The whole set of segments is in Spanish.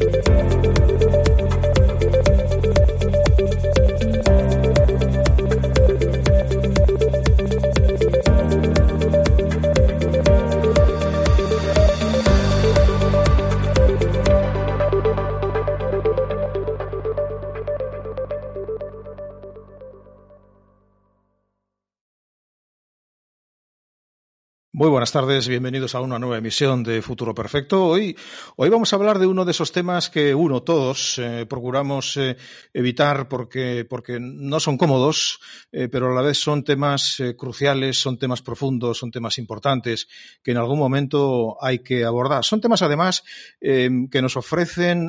嗯。Muy buenas tardes, bienvenidos a una nueva emisión de Futuro Perfecto. Hoy, hoy vamos a hablar de uno de esos temas que uno, todos, eh, procuramos eh, evitar porque, porque no son cómodos, eh, pero a la vez son temas cruciales, son temas profundos, son temas importantes que en algún momento hay que abordar. Son temas, además, que nos ofrecen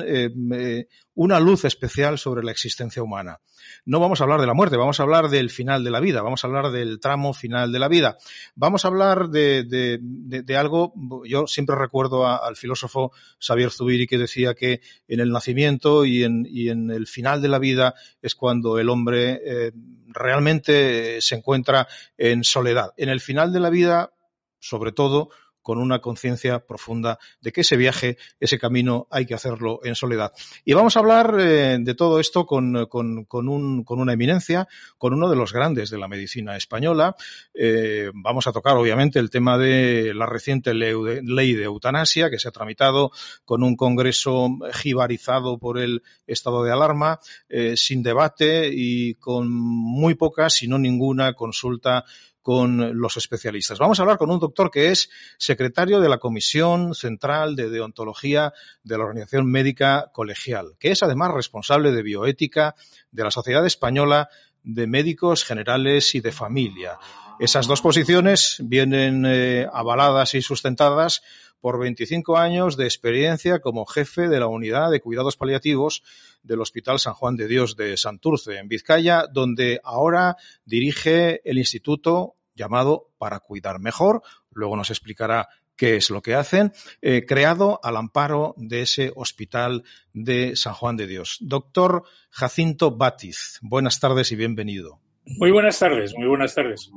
una luz especial sobre la existencia humana. No vamos a hablar de la muerte, vamos a hablar del final de la vida, vamos a hablar del tramo final de la vida. Vamos a hablar de, de, algo, yo siempre recuerdo al filósofo Xavier Zubiri que decía que en el nacimiento y en, y en el final de la vida es cuando el hombre eh, realmente se encuentra en soledad. En el final de la vida, sobre todo, con una conciencia profunda de que ese viaje, ese camino, hay que hacerlo en soledad. Y vamos a hablar eh, de todo esto con, con, con, un, con, una eminencia, con uno de los grandes de la medicina española. Eh, vamos a tocar, obviamente, el tema de la reciente ley de eutanasia que se ha tramitado con un congreso jibarizado por el estado de alarma, eh, sin debate y con muy poca, si no ninguna, consulta con los especialistas. Vamos a hablar con un doctor que es secretario de la Comisión Central de Deontología de la Organización Médica Colegial, que es además responsable de bioética de la Sociedad Española de Médicos Generales y de Familia. Esas dos posiciones vienen eh, avaladas y sustentadas por 25 años de experiencia como jefe de la unidad de cuidados paliativos del Hospital San Juan de Dios de Santurce, en Vizcaya, donde ahora dirige el instituto llamado Para Cuidar Mejor. Luego nos explicará qué es lo que hacen, eh, creado al amparo de ese hospital de San Juan de Dios. Doctor Jacinto Batiz, buenas tardes y bienvenido. Muy buenas tardes, muy buenas tardes.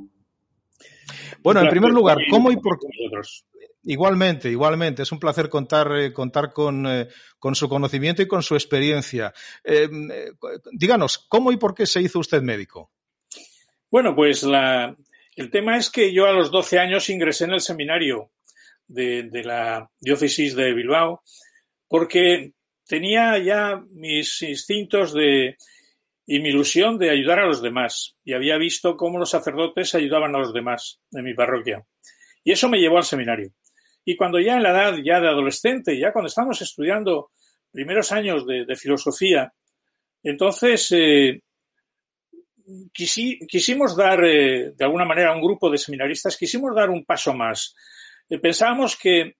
Bueno, en primer lugar, ¿cómo y por qué? Igualmente, igualmente. Es un placer contar, eh, contar con, eh, con, su conocimiento y con su experiencia. Eh, díganos, ¿cómo y por qué se hizo usted médico? Bueno, pues la, el tema es que yo a los 12 años ingresé en el seminario de, de la diócesis de Bilbao porque tenía ya mis instintos de, y mi ilusión de ayudar a los demás. Y había visto cómo los sacerdotes ayudaban a los demás en mi parroquia. Y eso me llevó al seminario. Y cuando ya en la edad ya de adolescente, ya cuando estamos estudiando primeros años de, filosofía, entonces eh, quisimos dar, eh, de alguna manera, a un grupo de seminaristas, quisimos dar un paso más. Eh, pensábamos que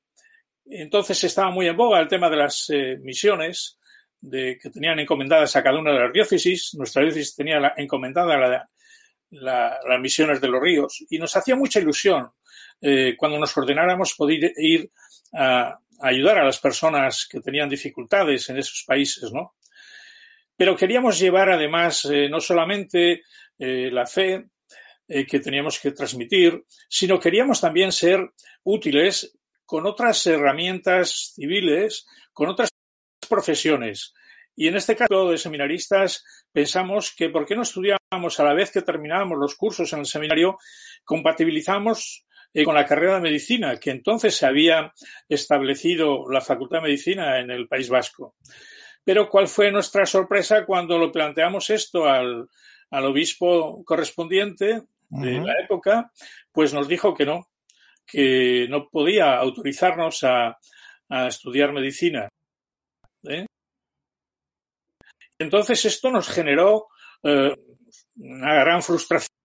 entonces estaba muy en boga el tema de las misiones, de, que tenían encomendadas a cada una de las diócesis. Nuestra diócesis tenía la, encomendada las misiones de los ríos y nos hacía mucha ilusión eh, cuando nos ordenáramos poder ir a, ayudar a las personas que tenían dificultades en esos países, ¿no? Pero queríamos llevar además eh, no solamente eh, la fe que teníamos que transmitir, sino queríamos también ser útiles con otras herramientas civiles, con otras profesiones. Y en este caso de seminaristas pensamos que por qué no estudiábamos a la vez que terminábamos los cursos en el seminario, compatibilizamos eh, con la carrera de medicina, que entonces se había establecido la Facultad de Medicina en el País Vasco. Pero ¿cuál fue nuestra sorpresa cuando lo planteamos esto al, al obispo correspondiente de la época? Pues nos dijo que no, que no podía autorizarnos a, a estudiar medicina. ¿eh? Entonces esto nos generó eh, una gran frustración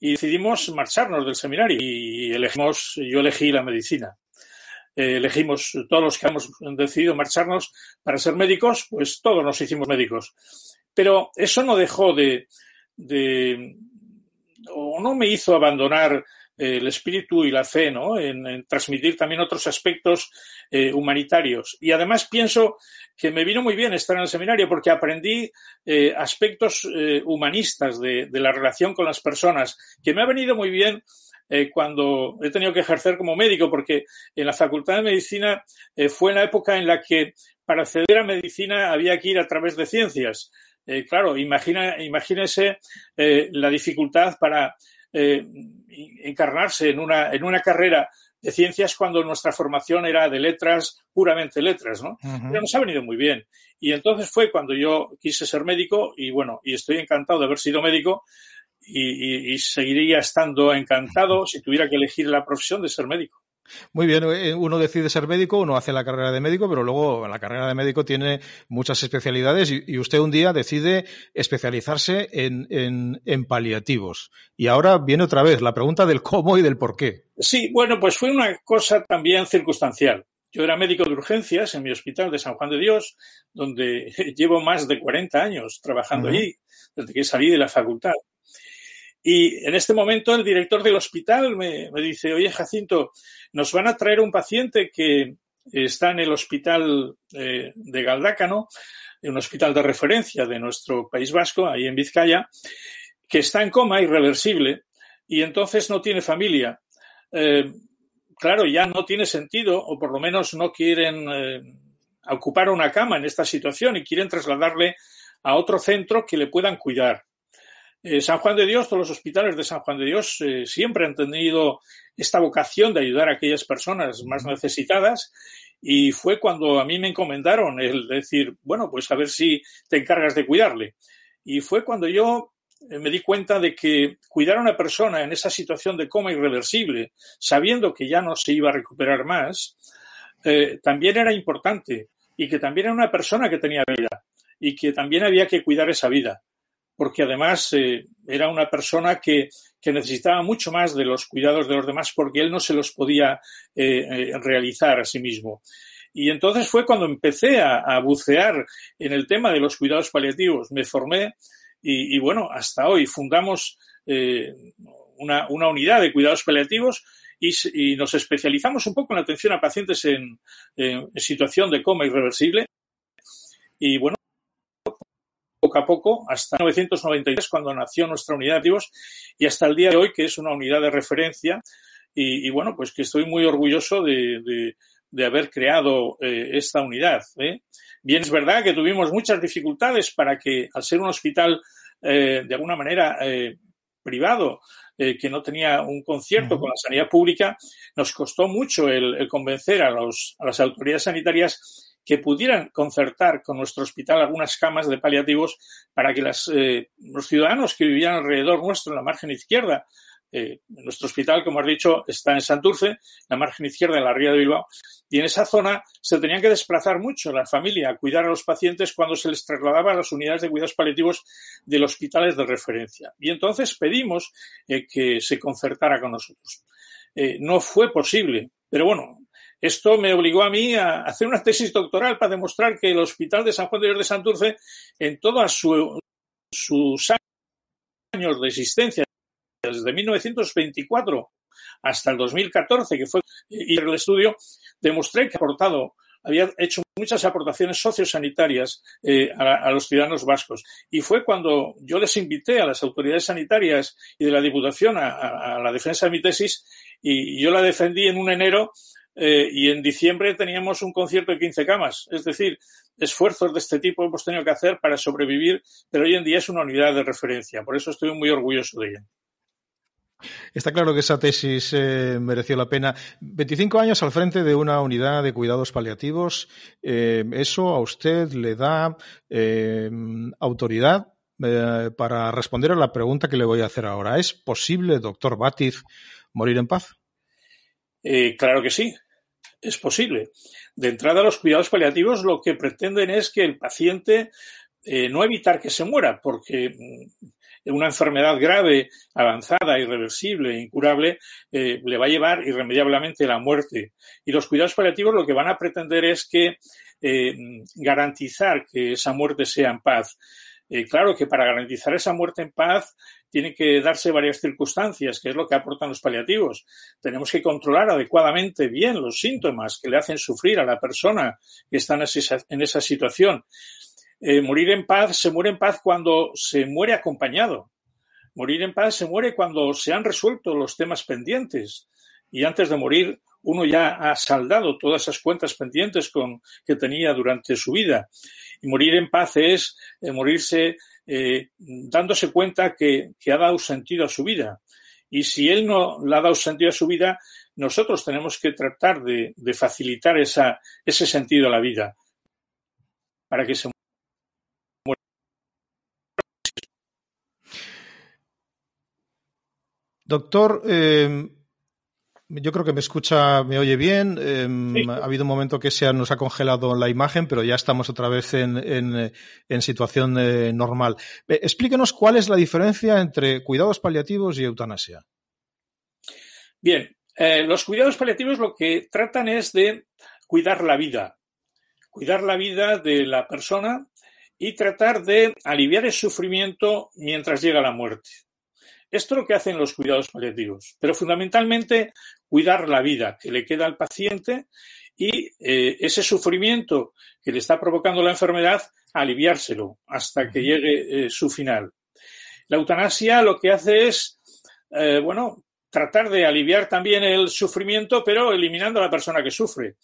y decidimos marcharnos del seminario y elegimos, yo elegí la medicina. Eh, elegimos, todos los que hemos decidido marcharnos para ser médicos, pues todos nos hicimos médicos. Pero eso no dejó de, de o no me hizo abandonar el espíritu y la fe, ¿no? En, transmitir también otros aspectos eh, humanitarios. Y además pienso que me vino muy bien estar en el seminario porque aprendí eh, aspectos eh, humanistas de, la relación con las personas, que me ha venido muy bien cuando he tenido que ejercer como médico, porque en la Facultad de Medicina fue la época en la que para acceder a medicina había que ir a través de ciencias. Claro, imagina, la dificultad para eh, encarnarse en una, en una carrera de ciencias cuando nuestra formación era de letras, puramente letras, ¿no? Pero nos ha venido muy bien. Y entonces fue cuando yo quise ser médico y bueno, y estoy encantado de haber sido médico y, y seguiría estando encantado si tuviera que elegir la profesión de ser médico. Muy bien, eh, uno decide ser médico, uno hace la carrera de médico, pero luego la carrera de médico tiene muchas especialidades y, usted un día decide especializarse en, en, paliativos. Y ahora viene otra vez la pregunta del cómo y del por qué. Sí, bueno, pues fue una cosa también circunstancial. Yo era médico de urgencias en mi hospital de San Juan de Dios, donde llevo más de 40 años trabajando allí, desde que salí de la facultad. Y en este momento el director del hospital me, dice, oye Jacinto, nos van a traer un paciente que está en el hospital eh, de Galdácano, un hospital de referencia de nuestro País Vasco, ahí en Vizcaya, que está en coma irreversible y entonces no tiene familia. Eh, claro, ya no tiene sentido, o por lo menos no quieren eh, ocupar una cama en esta situación y quieren trasladarle a otro centro que le puedan cuidar. Eh, San Juan de Dios, todos los hospitales de San Juan de Dios eh, siempre han tenido esta vocación de ayudar a aquellas personas más necesitadas. Y fue cuando a mí me encomendaron el decir, bueno, pues a ver si te encargas de cuidarle. Y fue cuando yo eh, me di cuenta de que cuidar a una persona en esa situación de coma irreversible, sabiendo que ya no se iba a recuperar más, también era importante y que también era una persona que tenía vida y que también había que cuidar esa vida porque además eh, era una persona que, necesitaba mucho más de los cuidados de los demás porque él no se los podía eh, eh, realizar a sí mismo. Y entonces fue cuando empecé a, bucear en el tema de los cuidados paliativos. Me formé y, bueno, hasta hoy fundamos una, unidad de cuidados paliativos y, nos especializamos un poco en atención a pacientes en, en situación de coma irreversible. Y bueno, poco a poco hasta 1993 cuando nació nuestra unidad de y hasta el día de hoy que es una unidad de referencia y, bueno pues que estoy muy orgulloso de, haber creado eh, esta unidad. ¿eh? Bien es verdad que tuvimos muchas dificultades para que al ser un hospital eh, de alguna manera privado que no tenía un concierto con la sanidad pública, nos costó mucho el, convencer a, los, a las autoridades sanitarias que pudieran concertar con nuestro hospital algunas camas de paliativos para que las, eh, los ciudadanos que vivían alrededor nuestro, en la margen izquierda, eh, nuestro hospital, como has dicho, está en Santurce, la margen izquierda de la ría de Bilbao, y en esa zona se tenían que desplazar mucho la familia a cuidar a los pacientes cuando se les trasladaba a las unidades de cuidados paliativos de los hospitales de referencia. Y entonces pedimos eh, que se concertara con nosotros. no fue posible, pero bueno, esto me obligó a mí a hacer una tesis doctoral para demostrar que el Hospital de San Juan de Dios de Santurce, en todos sus años de existencia, desde 1924 hasta el 2014, que fue al estudio, demostré que ha aportado, había hecho muchas aportaciones sociosanitarias eh, a, los ciudadanos vascos. Y fue cuando yo les invité a las autoridades sanitarias y de la Diputación a la defensa de mi tesis y yo la defendí en un enero eh, y en diciembre teníamos un concierto de 15 camas. Es decir, esfuerzos de este tipo hemos tenido que hacer para sobrevivir, pero hoy en día es una unidad de referencia. Por eso estoy muy orgulloso de ella. Está claro que esa tesis eh, mereció la pena. 25 años al frente de una unidad de cuidados paliativos, eh, ¿eso a usted le da autoridad para responder a la pregunta que le voy a hacer ahora? ¿Es posible, doctor Batiz, morir en paz? Eh, claro que sí, es posible. De entrada, los cuidados paliativos lo que pretenden es que el paciente eh, no evitar que se muera, porque mm, una enfermedad grave, avanzada, irreversible, incurable, eh, le va a llevar irremediablemente a la muerte. Y los cuidados paliativos lo que van a pretender es que garantizar que esa muerte sea en paz. claro que para garantizar esa muerte en paz tiene que darse varias circunstancias, que es lo que aportan los paliativos. Tenemos que controlar adecuadamente bien los síntomas que le hacen sufrir a la persona que está en esa, situación. Eh, morir en paz se muere en paz cuando se muere acompañado. Morir en paz se muere cuando se han resuelto los temas pendientes. Y antes de morir, uno ya ha saldado todas esas cuentas pendientes con, que tenía durante su vida. Y morir en paz es eh, morirse eh, dándose cuenta que, ha dado sentido a su vida. Y si él no le ha dado sentido a su vida, nosotros tenemos que tratar de, facilitar ese sentido a la vida para que se Doctor, eh, yo creo que me escucha, me oye bien. Eh, sí. Ha habido un momento que se nos ha congelado la imagen, pero ya estamos otra vez en, en, en situación eh, normal. Eh, explíquenos cuál es la diferencia entre cuidados paliativos y eutanasia. Bien, eh, los cuidados paliativos lo que tratan es de cuidar la vida, cuidar la vida de la persona y tratar de aliviar el sufrimiento mientras llega la muerte. Esto es lo que hacen los cuidados paliativos, pero fundamentalmente cuidar la vida que le queda al paciente y eh, ese sufrimiento que le está provocando la enfermedad, aliviárselo hasta que llegue eh, su final. La eutanasia lo que hace es, eh, bueno, tratar de aliviar también el sufrimiento, pero eliminando a la persona que sufre.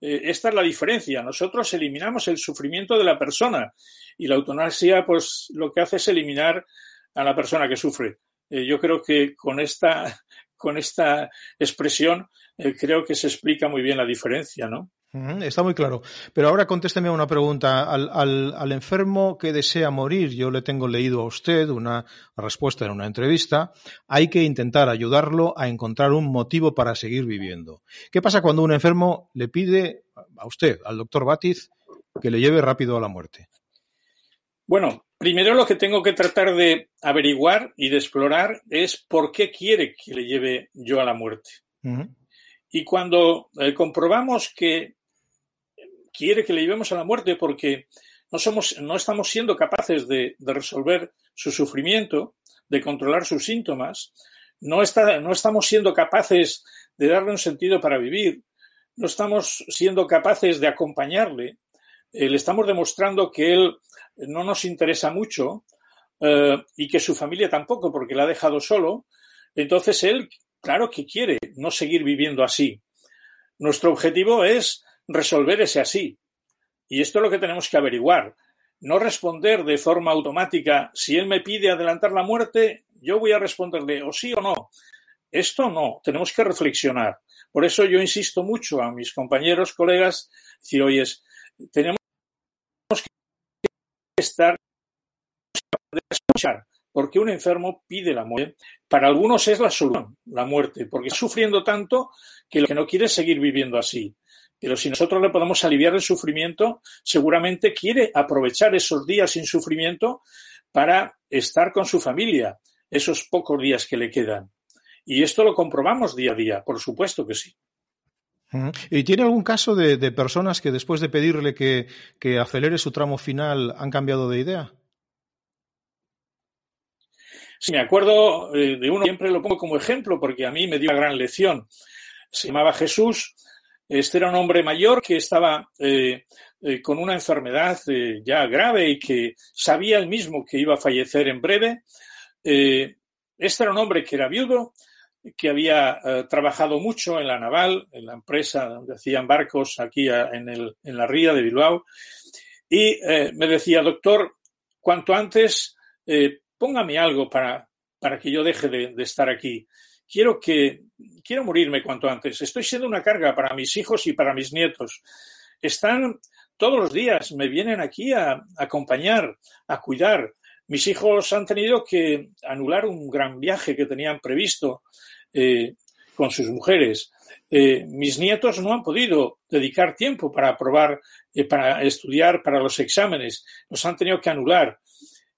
Esta es la diferencia. Nosotros eliminamos el sufrimiento de la persona y la eutanasia, pues, lo que hace es eliminar a la persona que sufre. Eh, yo creo que con esta, con esta expresión eh, creo que se explica muy bien la diferencia, ¿no? Está muy claro. Pero ahora contésteme una pregunta. Al, al, al, enfermo que desea morir, yo le tengo leído a usted una respuesta en una entrevista, hay que intentar ayudarlo a encontrar un motivo para seguir viviendo. ¿Qué pasa cuando un enfermo le pide a usted, al doctor Batiz, que le lleve rápido a la muerte? Bueno, primero lo que tengo que tratar de averiguar y de explorar es por qué quiere que le lleve yo a la muerte. Uh -huh. Y cuando eh, comprobamos que quiere que le llevemos a la muerte porque no, somos, no estamos siendo capaces de, de resolver su sufrimiento, de controlar sus síntomas, no, está, no estamos siendo capaces de darle un sentido para vivir, no estamos siendo capaces de acompañarle, eh, le estamos demostrando que él no nos interesa mucho eh, y que su familia tampoco, porque la ha dejado solo, entonces él, claro que quiere no seguir viviendo así. Nuestro objetivo es resolver ese así. Y esto es lo que tenemos que averiguar. No responder de forma automática, si él me pide adelantar la muerte, yo voy a responderle o sí o no. Esto no, tenemos que reflexionar. Por eso yo insisto mucho a mis compañeros, colegas, si oyes, tenemos estar escuchar, porque un enfermo pide la muerte. Para algunos es la solución, la muerte, porque está sufriendo tanto que lo que no quiere es seguir viviendo así. Pero si nosotros le podemos aliviar el sufrimiento, seguramente quiere aprovechar esos días sin sufrimiento para estar con su familia, esos pocos días que le quedan. Y esto lo comprobamos día a día, por supuesto que sí. ¿Y tiene algún caso de, de personas que después de pedirle que, que, acelere su tramo final han cambiado de idea? Sí, me acuerdo eh, de uno, siempre lo pongo como ejemplo porque a mí me dio una gran lección. Se llamaba Jesús, este era un hombre mayor que estaba eh, eh, con una enfermedad eh, ya grave y que sabía él mismo que iba a fallecer en breve. Eh, este era un hombre que era viudo, que había eh, trabajado mucho en la naval, en la empresa donde hacían barcos aquí en, el, en, la ría de Bilbao, y me decía, doctor, cuanto antes póngame algo para, para que yo deje de, estar aquí quiero que quiero morirme cuanto antes. Estoy siendo una carga para mis hijos y para mis nietos. Están todos los días, me vienen aquí a acompañar, a cuidar. Mis hijos han tenido que anular un gran viaje que tenían previsto eh, con sus mujeres. Eh, mis nietos no han podido dedicar tiempo para probar, eh, para estudiar para los exámenes. Los han tenido que anular.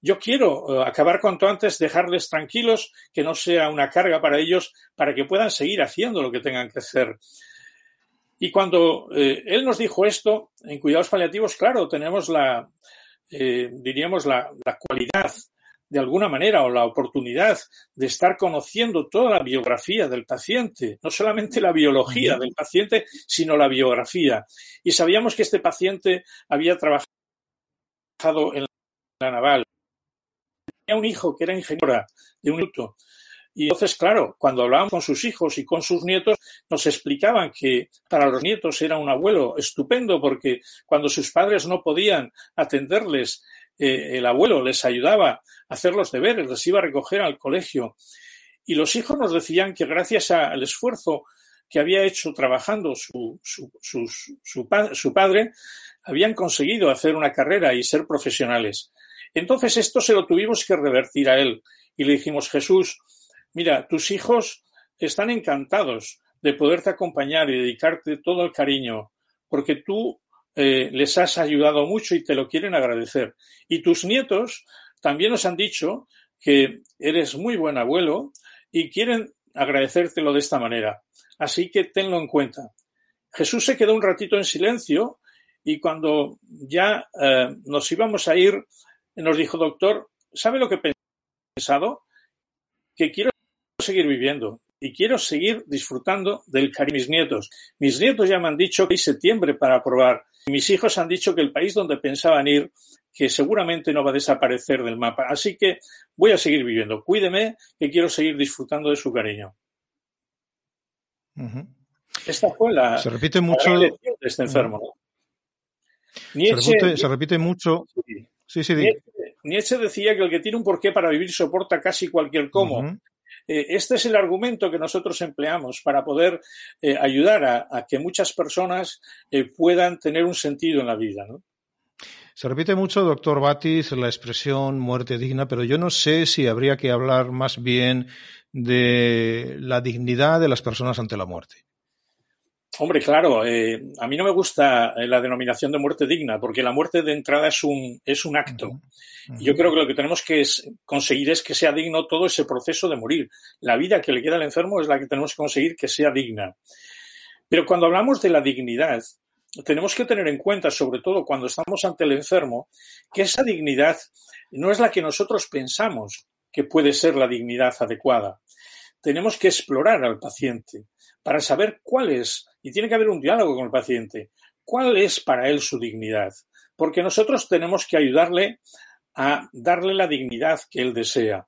Yo quiero uh, acabar cuanto antes, dejarles tranquilos, que no sea una carga para ellos, para que puedan seguir haciendo lo que tengan que hacer. Y cuando eh, él nos dijo esto, en cuidados paliativos, claro, tenemos la, eh, diríamos, la, la, cualidad, de alguna manera, o la oportunidad de estar conociendo toda la biografía del paciente, no solamente la biología del paciente, sino la biografía. Y sabíamos que este paciente había trabajado en la naval, un hijo que era ingeniera de un minuto Y entonces, claro, cuando hablábamos con sus hijos y con sus nietos, nos explicaban que para los nietos era un abuelo estupendo porque cuando sus padres no podían atenderles, eh, el abuelo les ayudaba a hacer los deberes, les iba a recoger al colegio. Y los hijos nos decían que gracias al esfuerzo que había hecho trabajando su, su, padre, habían conseguido hacer una carrera y ser profesionales. Entonces esto se lo tuvimos que revertir a él y le dijimos, Jesús, mira, tus hijos están encantados de poderte acompañar y dedicarte todo el cariño, porque tú eh, les has ayudado mucho y te lo quieren agradecer. Y tus nietos también nos han dicho que eres muy buen abuelo y quieren agradecértelo de esta manera. Así que tenlo en cuenta. Jesús se quedó un ratito en silencio y cuando ya eh, nos íbamos a ir, nos dijo, doctor, ¿sabe lo que he pensado? Que quiero seguir viviendo y quiero seguir disfrutando del cariño de mis nietos. Mis nietos ya me han dicho que hay septiembre para aprobar. Mis hijos han dicho que el país donde pensaban ir, que seguramente no va a desaparecer del mapa. Así que voy a seguir viviendo. Cuídeme, que quiero seguir disfrutando de su cariño. Esta fue la, se repite mucho de este enfermo. se, repite, mucho. Sí, sí, Nietzsche, decía que el que tiene un porqué para vivir soporta casi cualquier cómo. Este es el argumento que nosotros empleamos para poder eh, ayudar a, que muchas personas eh, puedan tener un sentido en la vida. Se repite mucho, doctor Batis, la expresión muerte digna, pero yo no sé si habría que hablar más bien de la dignidad de las personas ante la muerte. Hombre, claro, eh, a mí no me gusta eh, la denominación de muerte digna, porque la muerte de entrada es un, es un acto. Yo creo que lo que tenemos que conseguir es que sea digno todo ese proceso de morir. La vida que le queda al enfermo es la que tenemos que conseguir que sea digna. Pero cuando hablamos de la dignidad, tenemos que tener en cuenta, sobre todo cuando estamos ante el enfermo, que esa dignidad no es la que nosotros pensamos que puede ser la dignidad adecuada. Tenemos que explorar al paciente para saber cuál es, y tiene que haber un diálogo con el paciente, cuál es para él su dignidad, porque nosotros tenemos que ayudarle a darle la dignidad que él desea.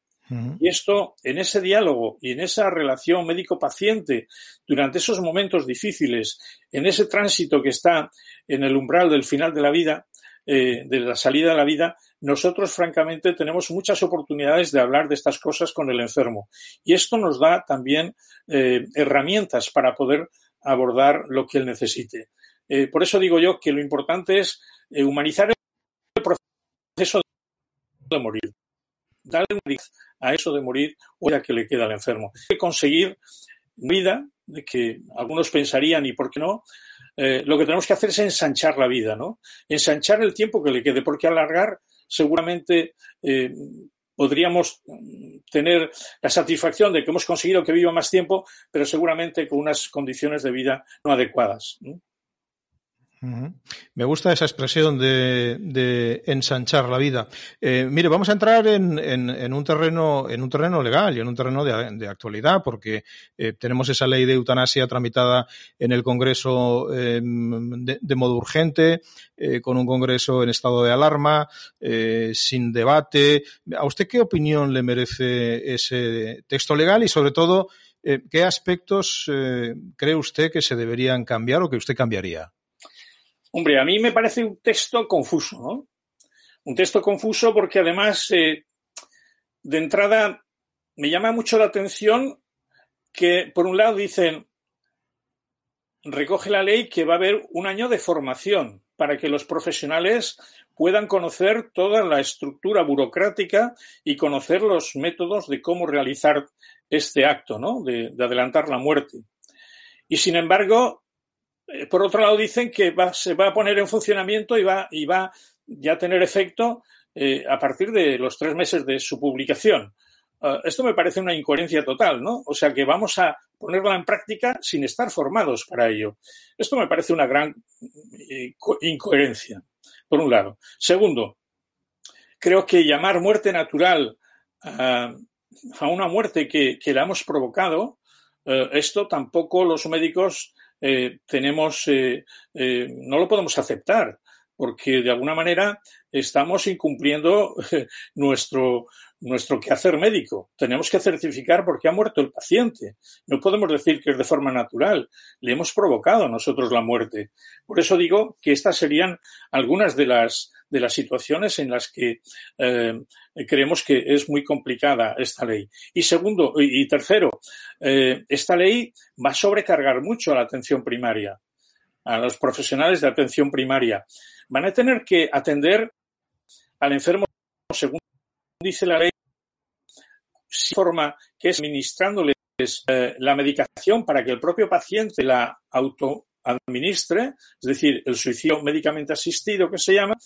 Y esto, en ese diálogo y en esa relación médico-paciente, durante esos momentos difíciles, en ese tránsito que está en el umbral del final de la vida, eh, de la salida de la vida, nosotros francamente tenemos muchas oportunidades de hablar de estas cosas con el enfermo. Y esto nos da también eh, herramientas para poder abordar lo que él necesite. Eh, por eso digo yo que lo importante es humanizar el proceso de morir. Darle una a eso de morir o a que le queda al enfermo. Hay que conseguir vida, que algunos pensarían, ¿y por qué no? Eh, lo que tenemos que hacer es ensanchar la vida, ¿no? Ensanchar el tiempo que le quede, porque alargar seguramente eh, podríamos tener la satisfacción de que hemos conseguido que viva más tiempo, pero seguramente con unas condiciones de vida no adecuadas. Me gusta esa expresión de, ensanchar la vida. Eh, mire, vamos a entrar en, un terreno, en un terreno legal y en un terreno de, actualidad, porque eh, tenemos esa ley de eutanasia tramitada en el Congreso em, de, modo urgente, eh, con un Congreso en estado de alarma, sin debate. ¿A usted qué opinión le merece ese texto legal y, sobre todo, qué aspectos cree usted que se deberían cambiar o que usted cambiaría? Hombre, a mí me parece un texto confuso, ¿no? Un texto confuso porque además, eh, de entrada, me llama mucho la atención que, por un lado, dicen, recoge la ley que va a haber un año de formación para que los profesionales puedan conocer toda la estructura burocrática y conocer los métodos de cómo realizar este acto, ¿no? De, de adelantar la muerte. Y sin embargo, por otro lado, dicen que se va a poner en funcionamiento y va, y va ya a tener efecto eh, a partir de los tres meses de su publicación. Ah, esto me parece una incoherencia total, ¿no? O sea que vamos a ponerla en práctica sin estar formados para ello. Esto me parece una gran eh, incoherencia, por un lado. Segundo, creo que llamar muerte natural a, una muerte que la hemos provocado, esto tampoco los médicos eh, tenemos, eh, eh, no lo podemos aceptar, porque de alguna manera estamos incumpliendo nuestro, nuestro quehacer médico. Tenemos que certificar por qué ha muerto el paciente. No podemos decir que es de forma natural. Le hemos provocado nosotros la muerte. Por eso digo que estas serían algunas de las, de las situaciones en las que eh, creemos que es muy complicada esta ley. Y segundo, y, tercero, eh, esta ley va a sobrecargar mucho a la atención primaria, a los profesionales de atención primaria. Van a tener que atender al enfermo según dice la ley, forma que es administrándoles eh, la medicación para que el propio paciente la autoadministre, es decir, el suicidio médicamente asistido que se llama,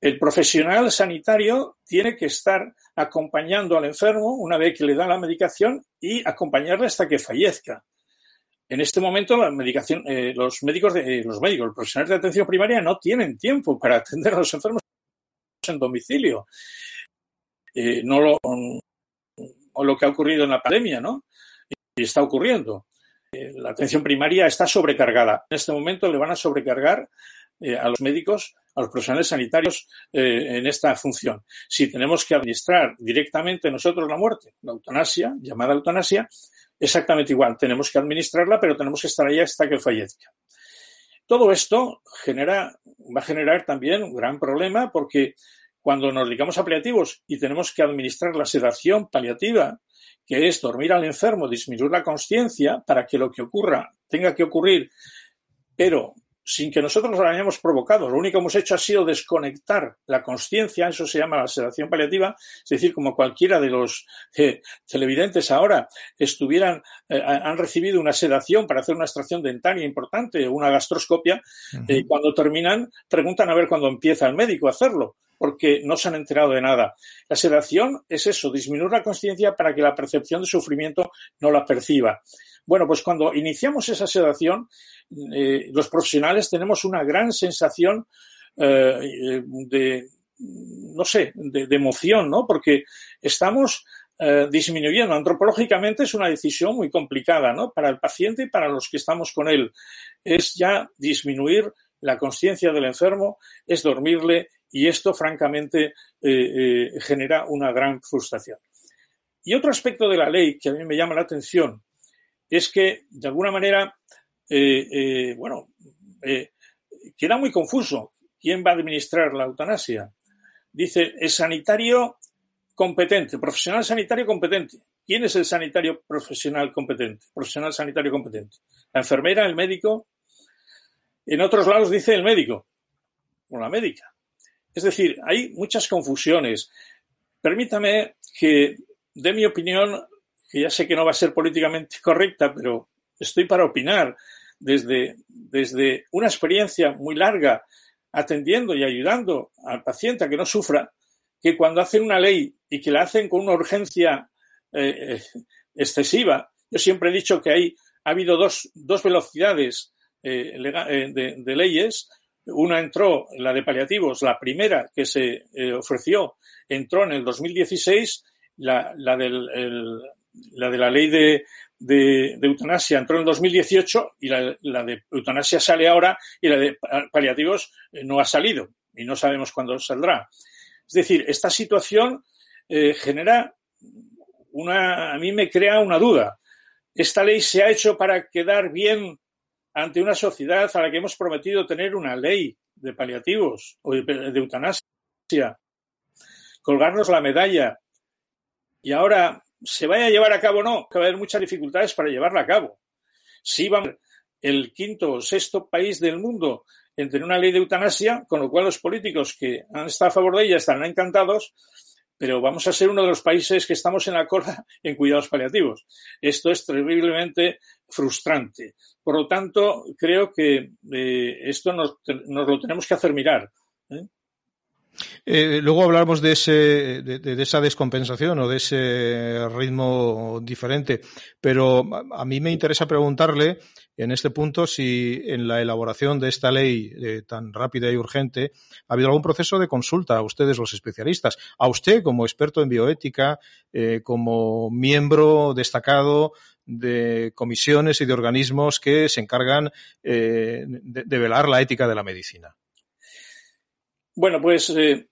el profesional sanitario tiene que estar acompañando al enfermo una vez que le da la medicación y acompañarle hasta que fallezca. En este momento, la medicación, eh, los médicos, de, eh, los médicos, los profesionales de atención primaria no tienen tiempo para atender a los enfermos en domicilio. Eh, no lo, o lo que ha ocurrido en la pandemia, ¿no? Y está ocurriendo. Eh, la atención primaria está sobrecargada. En este momento le van a sobrecargar eh, a los médicos, a los profesionales sanitarios en esta función. Si tenemos que administrar directamente nosotros la muerte, la eutanasia, llamada eutanasia, exactamente igual. Tenemos que administrarla, pero tenemos que estar ahí hasta que fallezca. Todo esto genera, va a generar también un gran problema porque cuando nos dedicamos a paliativos y tenemos que administrar la sedación paliativa, que es dormir al enfermo, disminuir la conciencia para que lo que ocurra tenga que ocurrir, pero sin que nosotros lo hayamos provocado. Lo único que hemos hecho ha sido desconectar la conciencia, eso se llama la sedación paliativa, es decir, como cualquiera de los eh, televidentes ahora estuvieran, eh, han recibido una sedación para hacer una extracción dentaria importante, una gastroscopia, eh, cuando terminan, preguntan a ver cuándo empieza el médico a hacerlo porque no se han enterado de nada. La sedación es eso, disminuir la conciencia para que la percepción de sufrimiento no la perciba. Bueno, pues cuando iniciamos esa sedación, eh, los profesionales tenemos una gran sensación eh, de, no sé, de, emoción, ¿no? Porque estamos eh, disminuyendo. Antropológicamente es una decisión muy complicada, ¿no? Para el paciente y para los que estamos con él. Es ya disminuir la conciencia del enfermo, es dormirle y esto, francamente, genera una gran frustración. Y otro aspecto de la ley que a mí me llama la atención es que, de alguna manera, eh, eh, bueno, eh, queda muy confuso. ¿Quién va a administrar la eutanasia? Dice, el sanitario competente, profesional sanitario competente. ¿Quién es el sanitario profesional competente? Profesional sanitario competente. La enfermera, el médico. En otros lados dice el médico o la médica. Es decir, hay muchas confusiones. Permítame que dé mi opinión que ya sé que no va a ser políticamente correcta, pero estoy para opinar desde, desde una experiencia muy larga atendiendo y ayudando al paciente a que no sufra, que cuando hacen una ley y que la hacen con una urgencia eh, eh, excesiva, yo siempre he dicho que hay, ha habido dos, dos velocidades eh, de, de, leyes. Una entró, la de paliativos, la primera que se ofreció, entró en el 2016, la, la la de la ley de, de, eutanasia entró en el 2018 y la, la, de eutanasia sale ahora y la de paliativos eh, no ha salido y no sabemos cuándo saldrá. Es decir, esta situación eh, genera una, a mí me crea una duda. Esta ley se ha hecho para quedar bien ante una sociedad a la que hemos prometido tener una ley de paliativos o de, eutanasia, colgarnos la medalla. Y ahora se vaya a llevar a cabo o no, que va a haber muchas dificultades para llevarla a cabo. Si vamos el quinto o sexto país del mundo en tener una ley de eutanasia, con lo cual los políticos que han estado a favor de ella estarán encantados, pero vamos a ser uno de los países que estamos en la cola en cuidados paliativos. Esto es terriblemente frustrante. Por lo tanto, creo que eh, esto nos, nos, lo tenemos que hacer mirar. ¿eh? Eh, luego hablamos de, ese, de, esa descompensación o de ese ritmo diferente, pero a mí me interesa preguntarle en este punto si en la elaboración de esta ley tan rápida y urgente ha habido algún proceso de consulta a ustedes los especialistas, a usted como experto en bioética, como miembro destacado de comisiones y de organismos que se encargan eh, de, de velar la ética de la medicina. Bueno, pues eh,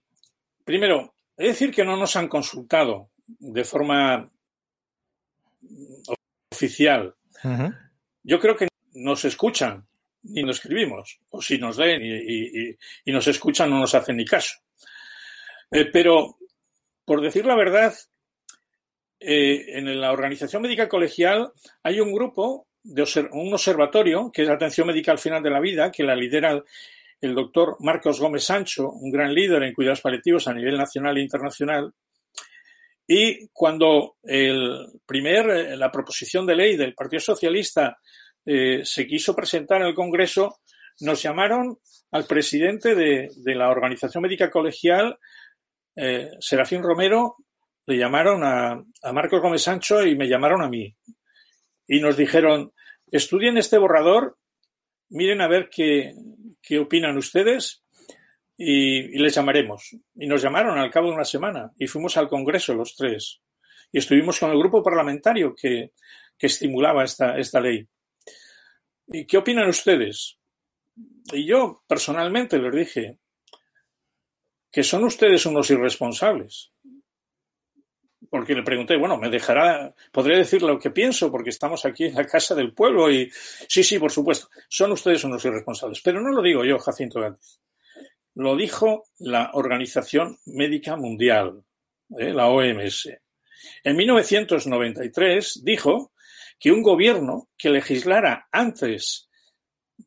primero, Es decir, que no nos han consultado de forma oficial. Yo creo que nos escuchan y nos escribimos, o si nos leen y, nos escuchan no nos hacen ni caso. Eh, pero, por decir la verdad, eh, en la Organización Médica Colegial hay un grupo, de un observatorio, que es Atención Médica al Final de la Vida, que la lidera el doctor Marcos Gómez Sancho, un gran líder en cuidados paliativos a nivel nacional e internacional. Y cuando el primer, eh, la proposición de ley del Partido Socialista eh, se quiso presentar en el Congreso, nos llamaron al presidente de, la Organización Médica Colegial, Serafín Romero, le llamaron a, a Marcos Gómez Sancho y me llamaron a mí. Y nos dijeron, estudien este borrador, miren a ver qué, qué opinan ustedes y, les llamaremos. Y nos llamaron al cabo de una semana y fuimos al Congreso los tres. Y estuvimos con el grupo parlamentario que, que estimulaba esta, esta ley. ¿Y qué opinan ustedes? Y yo personalmente les dije que son ustedes unos irresponsables. Porque le pregunté, bueno, me dejará, podré decir lo que pienso porque estamos aquí en la casa del pueblo y sí, sí, por supuesto, son ustedes unos irresponsables. Pero no lo digo yo, Jacinto Gánez. Lo dijo la Organización Médica Mundial, ¿eh? la OMS. En 1993 dijo que un gobierno que legislara antes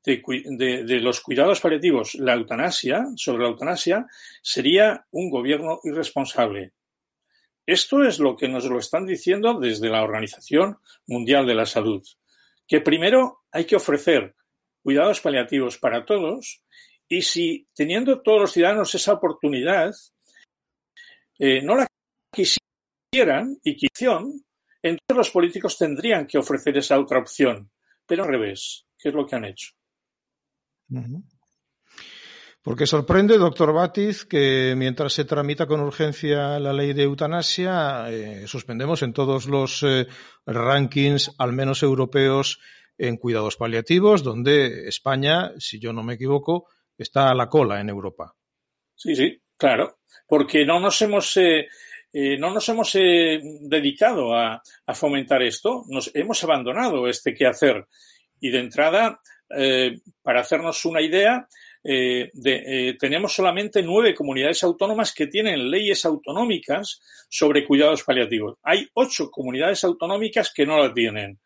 de, los cuidados paliativos la eutanasia, sobre la eutanasia, sería un gobierno irresponsable. Esto es lo que nos lo están diciendo desde la Organización Mundial de la Salud, que primero hay que ofrecer cuidados paliativos para todos y si teniendo todos los ciudadanos esa oportunidad, eh, no la quisieran y quisieran, entonces los políticos tendrían que ofrecer esa otra opción, pero al revés, que es lo que han hecho. Porque sorprende, doctor Batiz, que mientras se tramita con urgencia la ley de eutanasia, eh, suspendemos en todos los eh, rankings, al menos europeos, en cuidados paliativos, donde España, si yo no me equivoco, está a la cola en Europa. Sí, sí, claro, porque no nos hemos eh, eh, no nos hemos eh, dedicado a, fomentar esto, nos hemos abandonado este quehacer. Y de entrada, para hacernos una idea, tenemos solamente nueve comunidades autónomas que tienen leyes autonómicas sobre cuidados paliativos. Hay ocho comunidades autonómicas que no la tienen.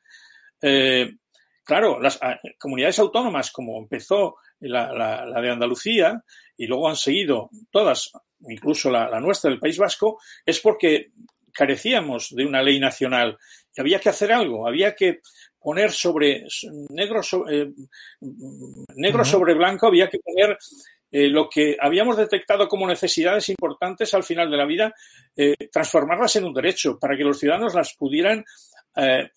claro, las ah, comunidades autónomas, como empezó la, de Andalucía, y luego han seguido todas incluso la, nuestra del País Vasco, es porque carecíamos de una ley nacional y había que hacer algo, había que poner sobre negro, sobre, eh, negro sobre blanco, había que poner eh, lo que habíamos detectado como necesidades importantes al final de la vida, eh, transformarlas en un derecho para que los ciudadanos las pudieran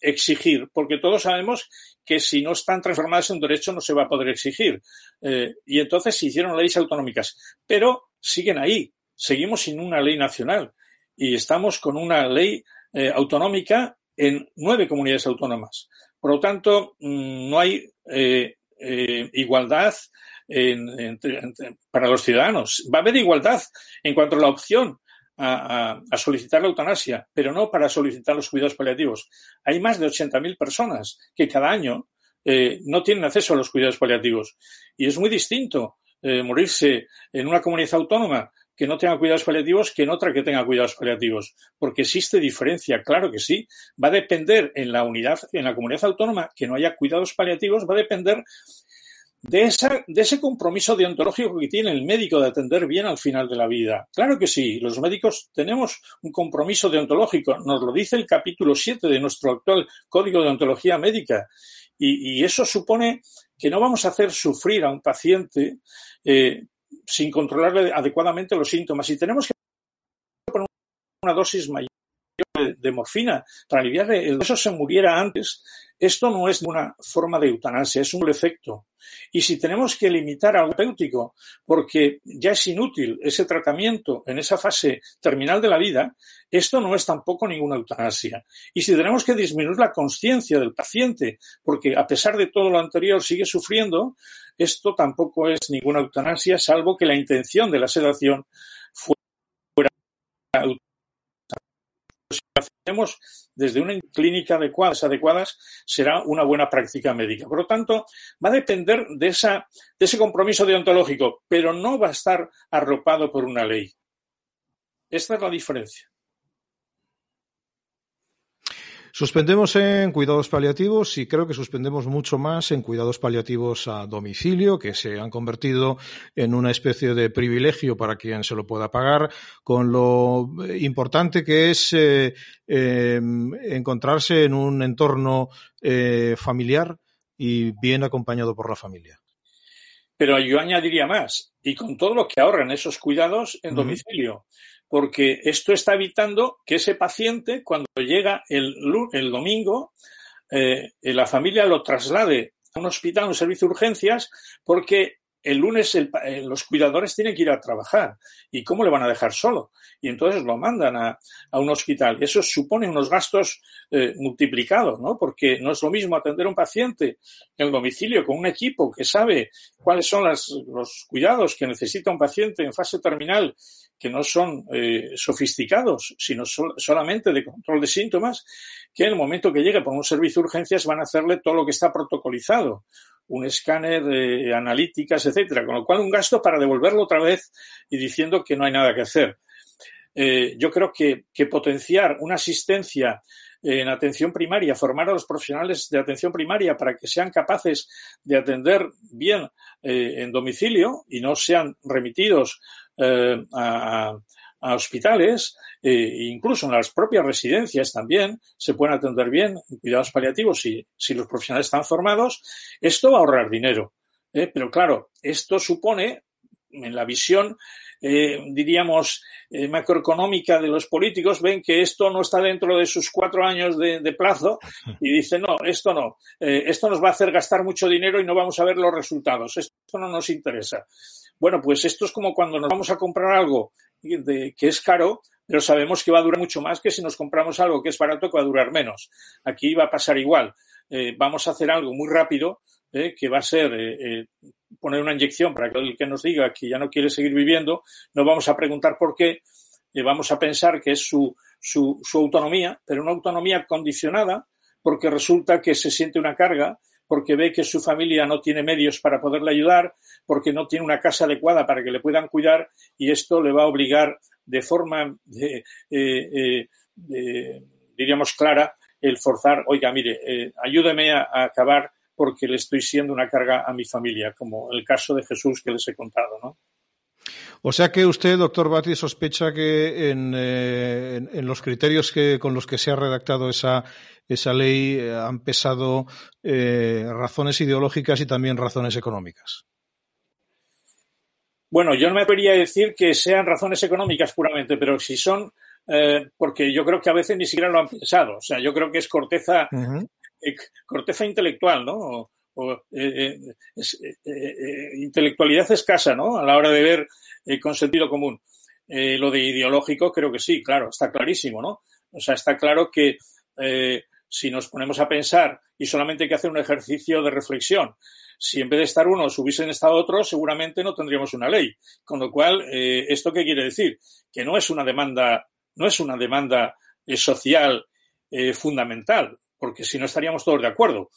exigir, porque todos sabemos que si no están transformadas en un derecho no se va a poder exigir. y entonces se hicieron leyes autonómicas. Pero siguen ahí. Seguimos sin una ley nacional y estamos con una ley eh, autonómica en nueve comunidades autónomas. Por lo tanto, mm, no hay eh, eh, igualdad para los ciudadanos. Va a haber igualdad en cuanto a la opción a, solicitar la eutanasia, pero no para solicitar los cuidados paliativos. Hay más de 80.000 personas que cada año no tienen acceso a los cuidados paliativos. Y es muy distinto eh, morirse en una comunidad autónoma que no tenga cuidados paliativos que en otra que tenga cuidados paliativos. Porque existe diferencia, claro que sí. Va a depender en la unidad, en la comunidad autónoma que no haya cuidados paliativos, va a depender de, esa, de ese compromiso deontológico que tiene el médico de atender bien al final de la vida. Claro que sí, los médicos tenemos un compromiso deontológico, nos lo dice el capítulo 7 de nuestro actual Código de Deontología Médica. Y, y eso supone que no vamos a hacer sufrir a un paciente eh, sin controlarle adecuadamente los síntomas. Y tenemos que poner una dosis mayor de, morfina para aliviar el eso se muriera antes. Esto no es una forma de eutanasia, es un efecto. Y si tenemos que limitar al terapéutico porque ya es inútil ese tratamiento en esa fase terminal de la vida, esto no es tampoco ninguna eutanasia. Y si tenemos que disminuir la conciencia del paciente porque a pesar de todo lo anterior sigue sufriendo, esto tampoco es ninguna eutanasia, salvo que la intención de la sedación fuera si lo hacemos desde una clínica adecuada, adecuadas, será una buena práctica médica. Por lo tanto, va a depender de, esa, de ese compromiso deontológico, pero no va a estar arropado por una ley. Esta es la diferencia. Suspendemos en cuidados paliativos y creo que suspendemos mucho más en cuidados paliativos a domicilio, que se han convertido en una especie de privilegio para quien se lo pueda pagar, con lo importante que es eh, em, encontrarse en un entorno eh, familiar y bien acompañado por la familia. Pero yo añadiría más, y con todo lo que ahorran esos cuidados en domicilio, porque esto está evitando que ese paciente, cuando llega el, domingo, eh, la familia lo traslade a un hospital, a un servicio de urgencias, porque el lunes eh, los cuidadores tienen que ir a trabajar. ¿Y cómo le van a dejar solo? Y entonces lo mandan a, un hospital. Y eso supone unos gastos eh, multiplicados, ¿no? Porque no es lo mismo atender a un paciente en el domicilio con un equipo que sabe cuáles son los cuidados que necesita un paciente en fase terminal que no son eh, sofisticados, sino solamente de control de síntomas, que en el momento que llegue por un servicio de urgencias van a hacerle todo lo que está protocolizado un escáner, de analíticas, etcétera, con lo cual un gasto para devolverlo otra vez y diciendo que no hay nada que hacer. Eh, yo creo que, potenciar una asistencia en atención primaria, formar a los profesionales de atención primaria para que sean capaces de atender bien eh, en domicilio y no sean remitidos eh, a, a hospitales, eh, incluso en las propias residencias también se pueden atender bien en cuidados paliativos si, si los profesionales están formados. Esto va a ahorrar dinero. ¿eh? Pero claro, esto supone, en la visión, eh, diríamos, eh, macroeconómica de los políticos, ven que esto no está dentro de sus cuatro años de, plazo y dicen, no, esto no, esto nos va a hacer gastar mucho dinero y no vamos a ver los resultados. Esto no nos interesa. Bueno, pues esto es como cuando nos vamos a comprar algo de, que es caro, pero sabemos que va a durar mucho más que si nos compramos algo que es barato que va a durar menos. Aquí va a pasar igual. Eh, vamos a hacer algo muy rápido eh, que va a ser eh, poner una inyección para que el que nos diga que ya no quiere seguir viviendo, no vamos a preguntar por qué, vamos a pensar que es su, su, su autonomía, pero una autonomía condicionada porque resulta que se siente una carga porque ve que su familia no tiene medios para poderle ayudar, porque no tiene una casa adecuada para que le puedan cuidar y esto le va a obligar de forma, de, eh, eh, diríamos, clara, el forzar, oiga, mire, eh, ayúdeme a, acabar porque le estoy siendo una carga a mi familia, como el caso de Jesús que les he contado, ¿no? O sea que usted, doctor Bati, sospecha que en, en, los criterios que, con los que se ha redactado esa, esa ley eh, han pesado eh, razones ideológicas y también razones económicas. Bueno, yo no me podría decir que sean razones económicas puramente, pero si son, eh, porque yo creo que a veces ni siquiera lo han pensado. O sea, yo creo que es corteza, corteza intelectual, ¿no? O, intelectualidad escasa, ¿no? A la hora de ver con sentido común. lo de ideológico creo que sí, claro, está clarísimo, ¿no? O sea, está claro que si nos ponemos a pensar y solamente hay que hacer un ejercicio de reflexión, si en vez de estar unos hubiesen estado otros, seguramente no tendríamos una ley. Con lo cual, eh, ¿esto qué quiere decir? Que no es una demanda, no es una demanda eh, social eh, fundamental, porque si no estaríamos todos de acuerdo.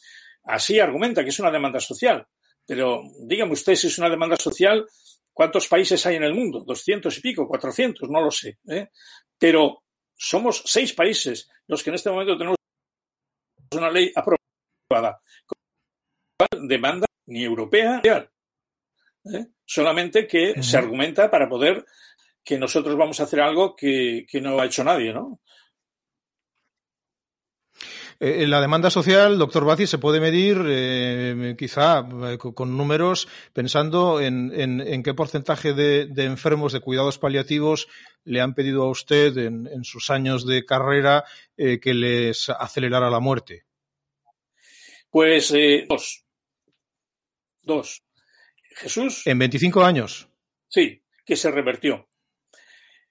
Así argumenta que es una demanda social. Pero dígame usted si es una demanda social, ¿cuántos países hay en el mundo? ¿200 y pico? ¿400? No lo sé. Pero somos seis países los que en este momento tenemos una ley aprobada. Demanda ni europea ni ¿eh? Solamente que se argumenta para poder que nosotros vamos a hacer algo que, no ha hecho nadie, ¿no? Eh, la demanda social, doctor Baci, se puede medir eh, quizá con números pensando en, en, qué porcentaje de, enfermos de cuidados paliativos le han pedido a usted en, sus años de carrera que les acelerara la muerte. Pues eh, dos. Dos. Jesús. En 25 años. Sí, que se revertió.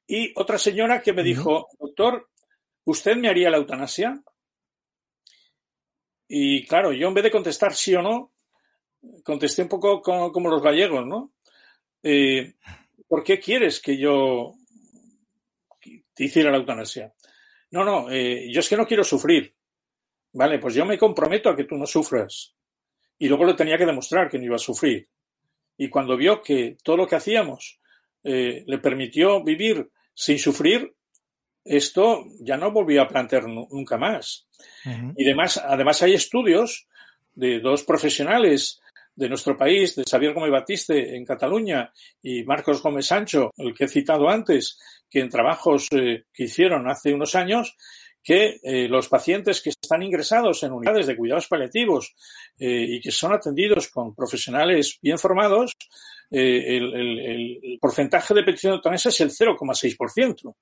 Y otra señora que me dijo, doctor, ¿usted me haría la eutanasia? Y claro, yo en vez de contestar sí o no, contesté un poco como, los gallegos, ¿no? Eh, ¿Por qué quieres que yo te hiciera la eutanasia. No, no, eh, yo es que no quiero sufrir. Vale, pues yo me comprometo a que tú no sufras. Y luego le tenía que demostrar que no iba a sufrir. Y cuando vio que todo lo que hacíamos eh, le permitió vivir sin sufrir, esto ya no volvió a plantear nunca más. Y además, además hay estudios de dos profesionales de nuestro país, de Xavier Gómez Batiste en Cataluña y Marcos Gómez Sancho, el que he citado antes, que en trabajos eh, que hicieron hace unos años, que eh, los pacientes que están ingresados en unidades de cuidados paliativos eh, y que son atendidos con profesionales bien formados, el, el, porcentaje de petición de eutanasia es el 0,6%.